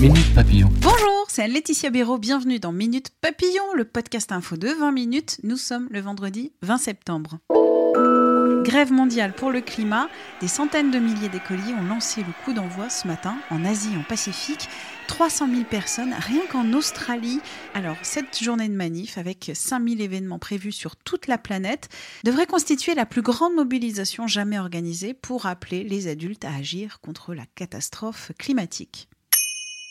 Minute Papillon. Bonjour, c'est Laetitia Béraud. Bienvenue dans Minute Papillon, le podcast info de 20 minutes. Nous sommes le vendredi 20 septembre. Grève mondiale pour le climat. Des centaines de milliers d'écoliers ont lancé le coup d'envoi ce matin en Asie, en Pacifique. 300 000 personnes, rien qu'en Australie. Alors, cette journée de manif, avec 5000 événements prévus sur toute la planète, devrait constituer la plus grande mobilisation jamais organisée pour appeler les adultes à agir contre la catastrophe climatique.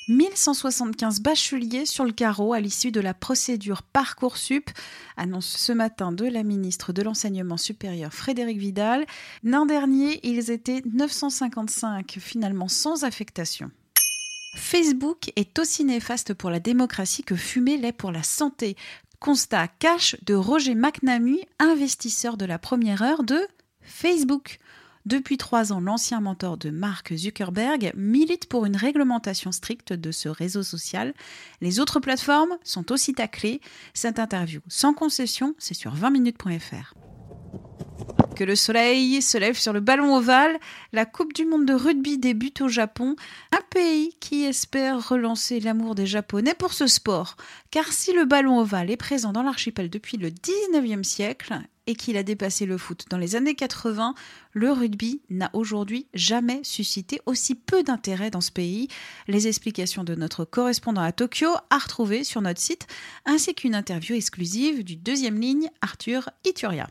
1175 bacheliers sur le carreau à l'issue de la procédure Parcoursup, annonce ce matin de la ministre de l'Enseignement supérieur Frédéric Vidal. L'an dernier, ils étaient 955 finalement sans affectation. Facebook est aussi néfaste pour la démocratie que fumer l'est pour la santé. Constat cash de Roger McNamee, investisseur de la première heure de Facebook. Depuis trois ans, l'ancien mentor de Mark Zuckerberg milite pour une réglementation stricte de ce réseau social. Les autres plateformes sont aussi taclées. Cette interview sans concession, c'est sur 20minutes.fr que le soleil se lève sur le ballon ovale. La Coupe du monde de rugby débute au Japon, un pays qui espère relancer l'amour des Japonais pour ce sport. Car si le ballon ovale est présent dans l'archipel depuis le 19e siècle et qu'il a dépassé le foot dans les années 80, le rugby n'a aujourd'hui jamais suscité aussi peu d'intérêt dans ce pays. Les explications de notre correspondant à Tokyo à retrouver sur notre site, ainsi qu'une interview exclusive du deuxième ligne Arthur Ituria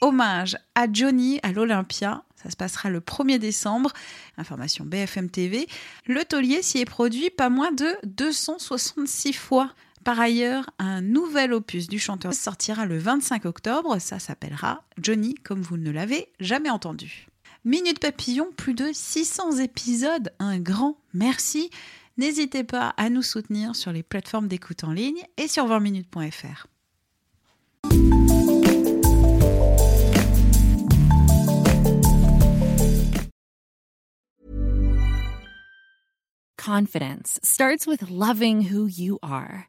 hommage à Johnny à l'Olympia. Ça se passera le 1er décembre. Information BFM TV. Le taulier s'y est produit pas moins de 266 fois. Par ailleurs, un nouvel opus du chanteur sortira le 25 octobre. Ça s'appellera Johnny comme vous ne l'avez jamais entendu. Minute Papillon, plus de 600 épisodes. Un grand merci. N'hésitez pas à nous soutenir sur les plateformes d'écoute en ligne et sur 20minutes.fr. Confidence starts with loving who you are.